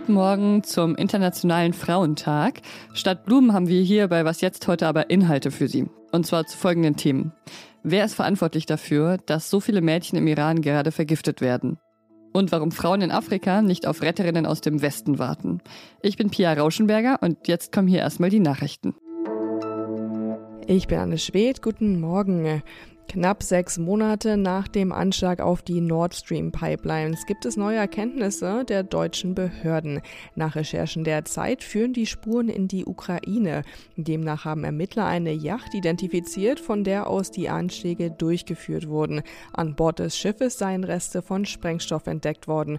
Guten Morgen zum Internationalen Frauentag. Statt Blumen haben wir hier bei Was jetzt heute aber Inhalte für Sie. Und zwar zu folgenden Themen. Wer ist verantwortlich dafür, dass so viele Mädchen im Iran gerade vergiftet werden? Und warum Frauen in Afrika nicht auf Retterinnen aus dem Westen warten. Ich bin Pia Rauschenberger und jetzt kommen hier erstmal die Nachrichten. Ich bin Anne Schwedt. Guten Morgen. Knapp sechs Monate nach dem Anschlag auf die Nord Stream Pipelines gibt es neue Erkenntnisse der deutschen Behörden. Nach Recherchen der Zeit führen die Spuren in die Ukraine. Demnach haben Ermittler eine Yacht identifiziert, von der aus die Anschläge durchgeführt wurden. An Bord des Schiffes seien Reste von Sprengstoff entdeckt worden.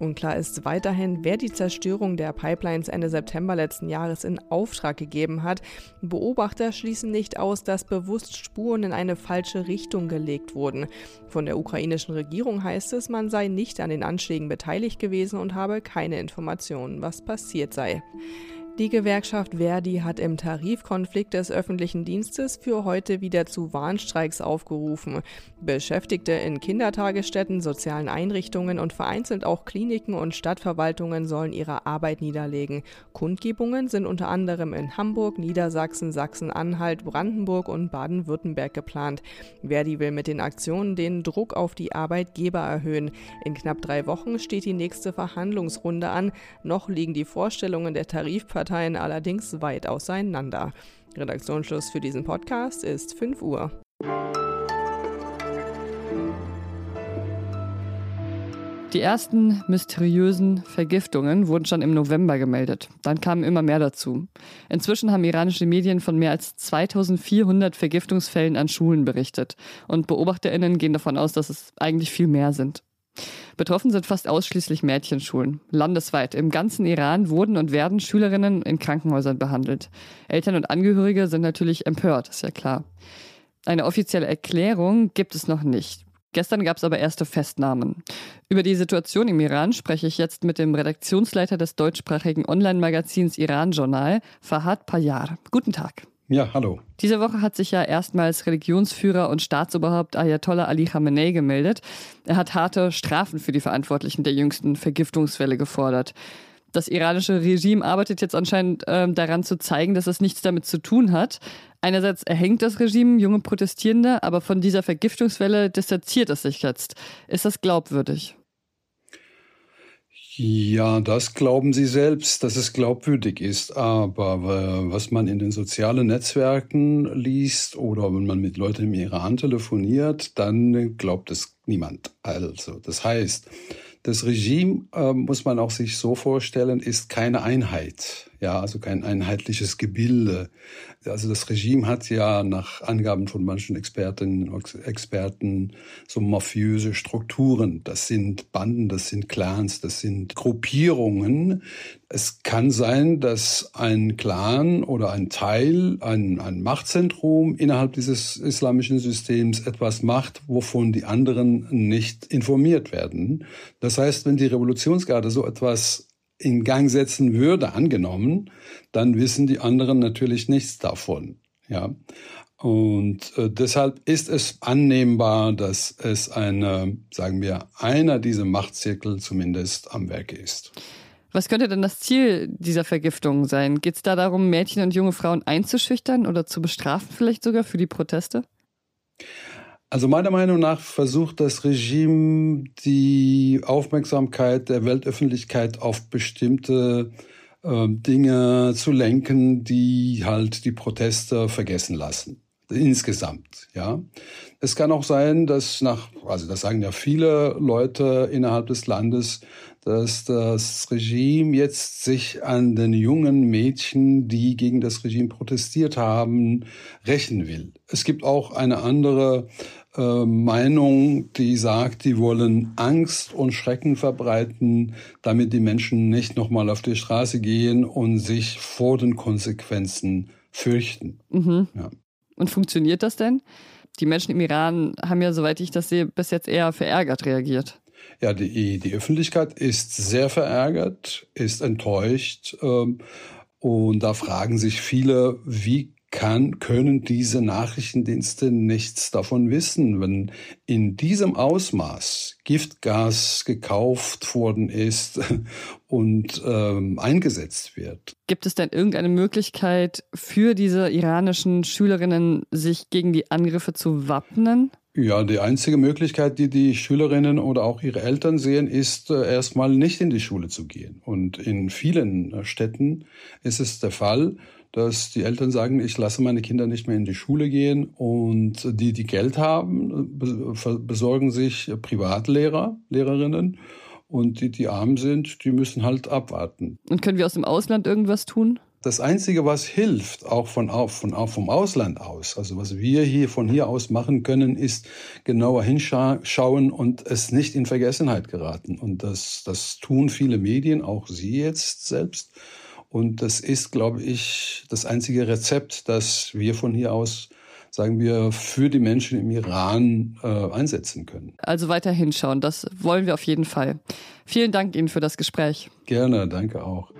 Unklar ist weiterhin, wer die Zerstörung der Pipelines Ende September letzten Jahres in Auftrag gegeben hat. Beobachter schließen nicht aus, dass bewusst Spuren in eine falsche Richtung gelegt wurden. Von der ukrainischen Regierung heißt es, man sei nicht an den Anschlägen beteiligt gewesen und habe keine Informationen, was passiert sei. Die Gewerkschaft Verdi hat im Tarifkonflikt des öffentlichen Dienstes für heute wieder zu Warnstreiks aufgerufen. Beschäftigte in Kindertagesstätten, sozialen Einrichtungen und vereinzelt auch Kliniken und Stadtverwaltungen sollen ihre Arbeit niederlegen. Kundgebungen sind unter anderem in Hamburg, Niedersachsen, Sachsen-Anhalt, Brandenburg und Baden-Württemberg geplant. Verdi will mit den Aktionen den Druck auf die Arbeitgeber erhöhen. In knapp drei Wochen steht die nächste Verhandlungsrunde an. Noch liegen die Vorstellungen der Tarifparteien Parteien allerdings weit auseinander. Redaktionsschluss für diesen Podcast ist 5 Uhr. Die ersten mysteriösen Vergiftungen wurden schon im November gemeldet. Dann kamen immer mehr dazu. Inzwischen haben iranische Medien von mehr als 2400 Vergiftungsfällen an Schulen berichtet. Und Beobachterinnen gehen davon aus, dass es eigentlich viel mehr sind. Betroffen sind fast ausschließlich Mädchenschulen. Landesweit im ganzen Iran wurden und werden Schülerinnen in Krankenhäusern behandelt. Eltern und Angehörige sind natürlich empört, ist ja klar. Eine offizielle Erklärung gibt es noch nicht. Gestern gab es aber erste Festnahmen. Über die Situation im Iran spreche ich jetzt mit dem Redaktionsleiter des deutschsprachigen Online-Magazins Iran Journal, Fahad Payar. Guten Tag. Ja, hallo. Diese Woche hat sich ja erstmals Religionsführer und Staatsoberhaupt Ayatollah Ali Khamenei gemeldet. Er hat harte Strafen für die Verantwortlichen der jüngsten Vergiftungswelle gefordert. Das iranische Regime arbeitet jetzt anscheinend äh, daran zu zeigen, dass es nichts damit zu tun hat. Einerseits erhängt das Regime junge Protestierende, aber von dieser Vergiftungswelle distanziert es sich jetzt. Ist das glaubwürdig? Ja, das glauben sie selbst, dass es glaubwürdig ist. Aber was man in den sozialen Netzwerken liest oder wenn man mit Leuten im Iran telefoniert, dann glaubt es niemand. Also, das heißt, das Regime, äh, muss man auch sich so vorstellen, ist keine Einheit. Ja, also kein einheitliches Gebilde. Also das Regime hat ja nach Angaben von manchen Expertinnen und Experten so mafiöse Strukturen. Das sind Banden, das sind Clans, das sind Gruppierungen. Es kann sein, dass ein Clan oder ein Teil, ein, ein Machtzentrum innerhalb dieses islamischen Systems etwas macht, wovon die anderen nicht informiert werden. Das heißt, wenn die Revolutionsgarde so etwas in Gang setzen würde, angenommen, dann wissen die anderen natürlich nichts davon. Ja. Und äh, deshalb ist es annehmbar, dass es eine, sagen wir, einer dieser Machtzirkel zumindest am Werke ist. Was könnte denn das Ziel dieser Vergiftung sein? Geht es da darum, Mädchen und junge Frauen einzuschüchtern oder zu bestrafen, vielleicht sogar für die Proteste? Also meiner Meinung nach versucht das Regime die Aufmerksamkeit der Weltöffentlichkeit auf bestimmte äh, Dinge zu lenken, die halt die Proteste vergessen lassen. Insgesamt, ja. Es kann auch sein, dass nach, also das sagen ja viele Leute innerhalb des Landes, dass das Regime jetzt sich an den jungen Mädchen, die gegen das Regime protestiert haben, rächen will. Es gibt auch eine andere äh, Meinung, die sagt, die wollen Angst und Schrecken verbreiten, damit die Menschen nicht nochmal auf die Straße gehen und sich vor den Konsequenzen fürchten. Mhm. Ja. Und funktioniert das denn? Die Menschen im Iran haben ja, soweit ich das sehe, bis jetzt eher verärgert reagiert. Ja, die, die Öffentlichkeit ist sehr verärgert, ist enttäuscht. Ähm, und da fragen sich viele, wie kann, können diese Nachrichtendienste nichts davon wissen, wenn in diesem Ausmaß Giftgas gekauft worden ist und ähm, eingesetzt wird. Gibt es denn irgendeine Möglichkeit für diese iranischen Schülerinnen, sich gegen die Angriffe zu wappnen? Ja, die einzige Möglichkeit, die die Schülerinnen oder auch ihre Eltern sehen, ist äh, erstmal nicht in die Schule zu gehen. Und in vielen äh, Städten ist es der Fall, dass die Eltern sagen, ich lasse meine Kinder nicht mehr in die Schule gehen und die, die Geld haben, besorgen sich Privatlehrer, Lehrerinnen und die, die arm sind, die müssen halt abwarten. Und können wir aus dem Ausland irgendwas tun? Das Einzige, was hilft, auch von, von, auch vom Ausland aus, also was wir hier von hier aus machen können, ist genauer hinschauen und es nicht in Vergessenheit geraten. Und das, das tun viele Medien, auch Sie jetzt selbst. Und das ist, glaube ich, das einzige Rezept, das wir von hier aus sagen wir, für die Menschen im Iran äh, einsetzen können. Also weiter hinschauen, das wollen wir auf jeden Fall. Vielen Dank Ihnen für das Gespräch. Gerne, danke auch.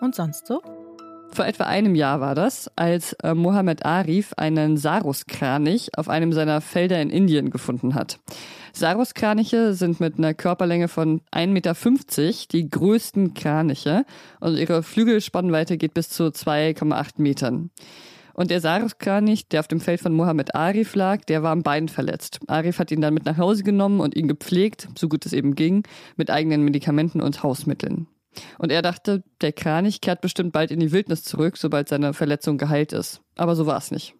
Und sonst so? Vor etwa einem Jahr war das, als äh, Mohammed Arif einen Saruskranich auf einem seiner Felder in Indien gefunden hat. Saruskraniche sind mit einer Körperlänge von 1,50 Meter die größten Kraniche und ihre Flügelspannweite geht bis zu 2,8 Metern. Und der Saruskranich, der auf dem Feld von Mohammed Arif lag, der war am Bein verletzt. Arif hat ihn dann mit nach Hause genommen und ihn gepflegt, so gut es eben ging, mit eigenen Medikamenten und Hausmitteln. Und er dachte, der Kranich kehrt bestimmt bald in die Wildnis zurück, sobald seine Verletzung geheilt ist. Aber so war es nicht.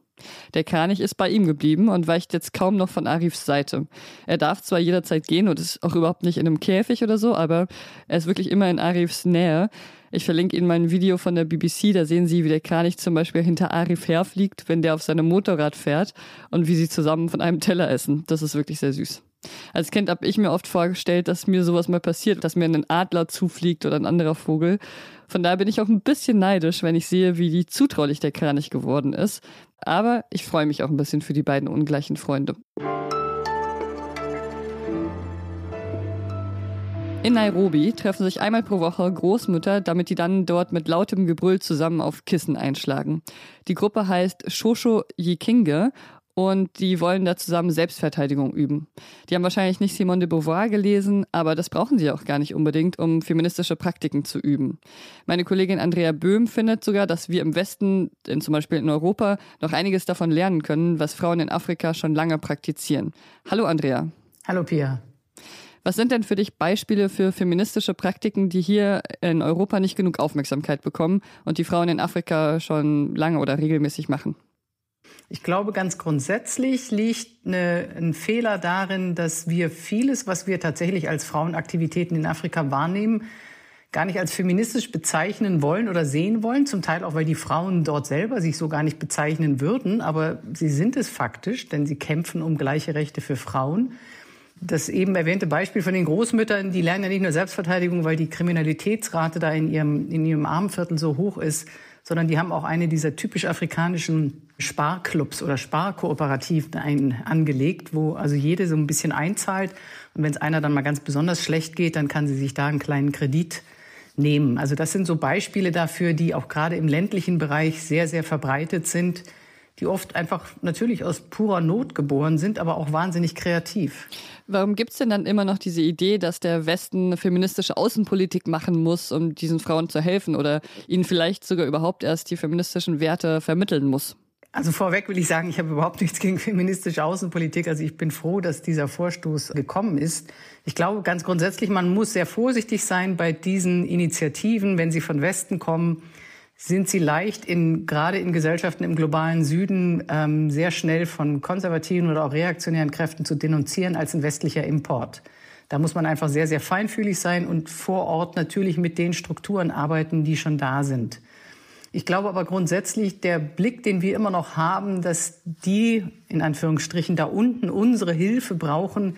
Der Kranich ist bei ihm geblieben und weicht jetzt kaum noch von Arifs Seite. Er darf zwar jederzeit gehen und ist auch überhaupt nicht in einem Käfig oder so, aber er ist wirklich immer in Arifs Nähe. Ich verlinke Ihnen mein Video von der BBC, da sehen Sie, wie der Kranich zum Beispiel hinter Arif herfliegt, wenn der auf seinem Motorrad fährt und wie sie zusammen von einem Teller essen. Das ist wirklich sehr süß. Als Kind habe ich mir oft vorgestellt, dass mir sowas mal passiert, dass mir ein Adler zufliegt oder ein anderer Vogel. Von daher bin ich auch ein bisschen neidisch, wenn ich sehe, wie zutraulich der Kranich geworden ist. Aber ich freue mich auch ein bisschen für die beiden ungleichen Freunde. In Nairobi treffen sich einmal pro Woche Großmütter, damit die dann dort mit lautem Gebrüll zusammen auf Kissen einschlagen. Die Gruppe heißt Shosho Yikinge und die wollen da zusammen Selbstverteidigung üben. Die haben wahrscheinlich nicht Simone de Beauvoir gelesen, aber das brauchen sie auch gar nicht unbedingt, um feministische Praktiken zu üben. Meine Kollegin Andrea Böhm findet sogar, dass wir im Westen, in, zum Beispiel in Europa, noch einiges davon lernen können, was Frauen in Afrika schon lange praktizieren. Hallo Andrea. Hallo Pia. Was sind denn für dich Beispiele für feministische Praktiken, die hier in Europa nicht genug Aufmerksamkeit bekommen und die Frauen in Afrika schon lange oder regelmäßig machen? Ich glaube, ganz grundsätzlich liegt eine, ein Fehler darin, dass wir vieles, was wir tatsächlich als Frauenaktivitäten in Afrika wahrnehmen, gar nicht als feministisch bezeichnen wollen oder sehen wollen. Zum Teil auch, weil die Frauen dort selber sich so gar nicht bezeichnen würden. Aber sie sind es faktisch, denn sie kämpfen um gleiche Rechte für Frauen. Das eben erwähnte Beispiel von den Großmüttern, die lernen ja nicht nur Selbstverteidigung, weil die Kriminalitätsrate da in ihrem, in ihrem Armenviertel so hoch ist, sondern die haben auch eine dieser typisch afrikanischen Sparclubs oder Sparkooperativen ein, angelegt, wo also jede so ein bisschen einzahlt. Und wenn es einer dann mal ganz besonders schlecht geht, dann kann sie sich da einen kleinen Kredit nehmen. Also das sind so Beispiele dafür, die auch gerade im ländlichen Bereich sehr, sehr verbreitet sind die oft einfach natürlich aus purer Not geboren sind, aber auch wahnsinnig kreativ. Warum gibt es denn dann immer noch diese Idee, dass der Westen feministische Außenpolitik machen muss, um diesen Frauen zu helfen oder ihnen vielleicht sogar überhaupt erst die feministischen Werte vermitteln muss? Also vorweg will ich sagen, ich habe überhaupt nichts gegen feministische Außenpolitik. Also ich bin froh, dass dieser Vorstoß gekommen ist. Ich glaube ganz grundsätzlich, man muss sehr vorsichtig sein bei diesen Initiativen, wenn sie von Westen kommen sind sie leicht in, gerade in Gesellschaften im globalen Süden ähm, sehr schnell von konservativen oder auch reaktionären Kräften zu denunzieren als ein westlicher Import. Da muss man einfach sehr, sehr feinfühlig sein und vor Ort natürlich mit den Strukturen arbeiten, die schon da sind. Ich glaube aber grundsätzlich, der Blick, den wir immer noch haben, dass die, in Anführungsstrichen, da unten unsere Hilfe brauchen,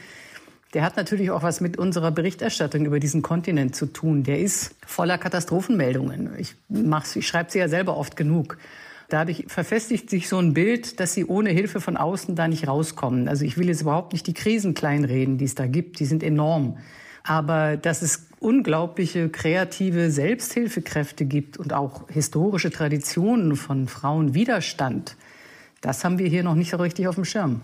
der hat natürlich auch was mit unserer Berichterstattung über diesen Kontinent zu tun. Der ist voller Katastrophenmeldungen. Ich, ich schreibe sie ja selber oft genug. Dadurch verfestigt sich so ein Bild, dass sie ohne Hilfe von außen da nicht rauskommen. Also ich will jetzt überhaupt nicht die Krisen kleinreden, die es da gibt. Die sind enorm. Aber dass es unglaubliche kreative Selbsthilfekräfte gibt und auch historische Traditionen von Frauenwiderstand, das haben wir hier noch nicht so richtig auf dem Schirm.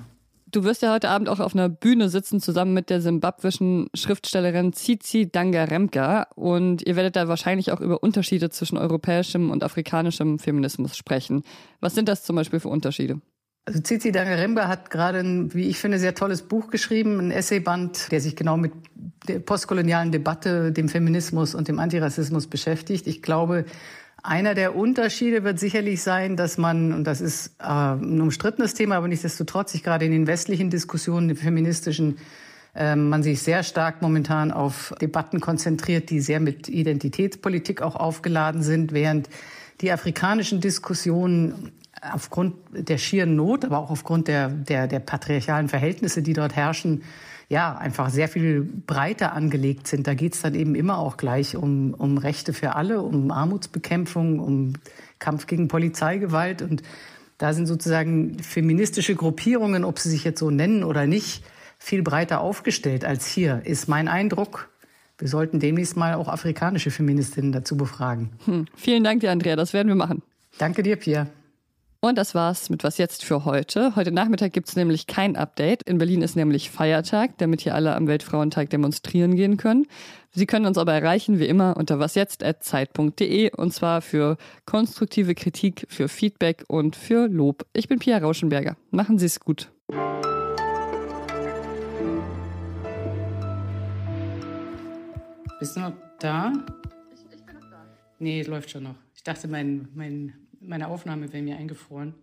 Du wirst ja heute Abend auch auf einer Bühne sitzen, zusammen mit der simbabwischen Schriftstellerin Tsitsi Dangaremka. Und ihr werdet da wahrscheinlich auch über Unterschiede zwischen europäischem und afrikanischem Feminismus sprechen. Was sind das zum Beispiel für Unterschiede? Also Tsitsi Dangaremka hat gerade ein, wie ich finde, sehr tolles Buch geschrieben, ein Essayband, der sich genau mit der postkolonialen Debatte, dem Feminismus und dem Antirassismus beschäftigt. Ich glaube, einer der Unterschiede wird sicherlich sein, dass man, und das ist äh, ein umstrittenes Thema, aber nichtsdestotrotz sich gerade in den westlichen Diskussionen, den feministischen, äh, man sich sehr stark momentan auf Debatten konzentriert, die sehr mit Identitätspolitik auch aufgeladen sind, während die afrikanischen Diskussionen aufgrund der schieren Not, aber auch aufgrund der, der, der patriarchalen Verhältnisse, die dort herrschen, ja, einfach sehr viel breiter angelegt sind. Da geht es dann eben immer auch gleich um, um Rechte für alle, um Armutsbekämpfung, um Kampf gegen Polizeigewalt. Und da sind sozusagen feministische Gruppierungen, ob sie sich jetzt so nennen oder nicht, viel breiter aufgestellt als hier, ist mein Eindruck. Wir sollten demnächst mal auch afrikanische Feministinnen dazu befragen. Hm. Vielen Dank dir, Andrea. Das werden wir machen. Danke dir, Pia. Und das war's mit Was jetzt für heute. Heute Nachmittag gibt's nämlich kein Update. In Berlin ist nämlich Feiertag, damit hier alle am Weltfrauentag demonstrieren gehen können. Sie können uns aber erreichen, wie immer, unter wasjetzt.zeit.de und zwar für konstruktive Kritik, für Feedback und für Lob. Ich bin Pia Rauschenberger. Machen Sie es gut. Bist du noch da? Ich, ich bin noch da. Nee, läuft schon noch. Ich dachte, mein, mein meine Aufnahme wäre mir eingefroren.